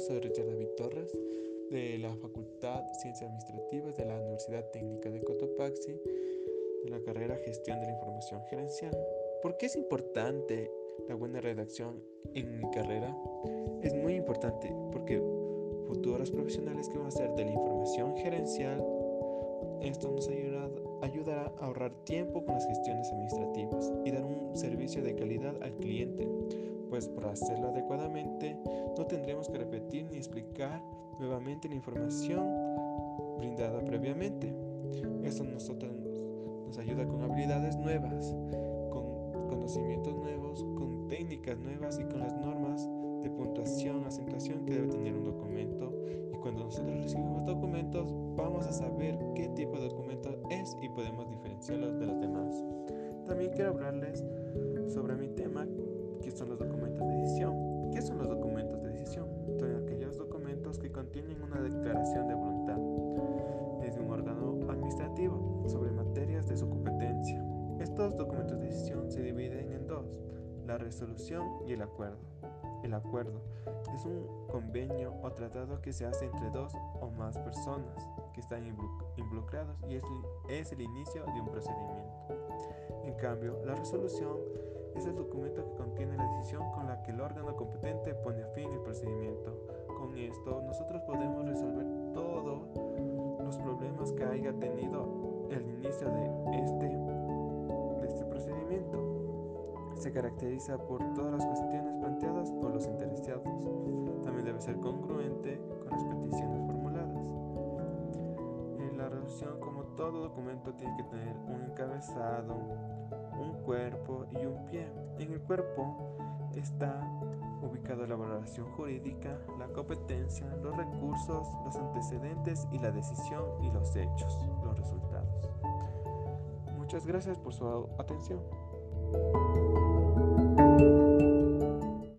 soy Richard David Torres de la Facultad de Ciencias Administrativas de la Universidad Técnica de Cotopaxi de la carrera Gestión de la Información Gerencial. ¿Por qué es importante la buena redacción en mi carrera? Es muy importante porque futuros profesionales que van a hacer de la información gerencial, esto nos ayudará, ayudará a ahorrar tiempo con las gestiones administrativas y dar un servicio de calidad al cliente pues para hacerlo adecuadamente no tendremos que repetir ni explicar nuevamente la información brindada previamente. Esto nosotros nos ayuda con habilidades nuevas, con conocimientos nuevos, con técnicas nuevas y con las normas de puntuación, acentuación que debe tener un documento. Y cuando nosotros recibimos documentos, vamos a saber qué tipo de documento es y podemos diferenciarlos de los demás. También quiero hablarles sobre mi tema ¿Qué son los documentos de decisión? ¿Qué son los documentos de decisión? Son aquellos documentos que contienen una declaración de voluntad desde un órgano administrativo sobre materias de su competencia. Estos documentos de decisión se dividen en dos, la resolución y el acuerdo. El acuerdo es un convenio o tratado que se hace entre dos o más personas que están involucrados y es, es el inicio de un procedimiento. En cambio, la resolución es el documento que contiene la decisión con la que el órgano competente pone fin al procedimiento. Con esto nosotros podemos resolver todos los problemas que haya tenido el inicio de este, de este procedimiento. Se caracteriza por todas las cuestiones todo documento, tiene que tener un encabezado, un cuerpo y un pie. En el cuerpo está ubicada la valoración jurídica, la competencia, los recursos, los antecedentes y la decisión y los hechos, los resultados. Muchas gracias por su atención.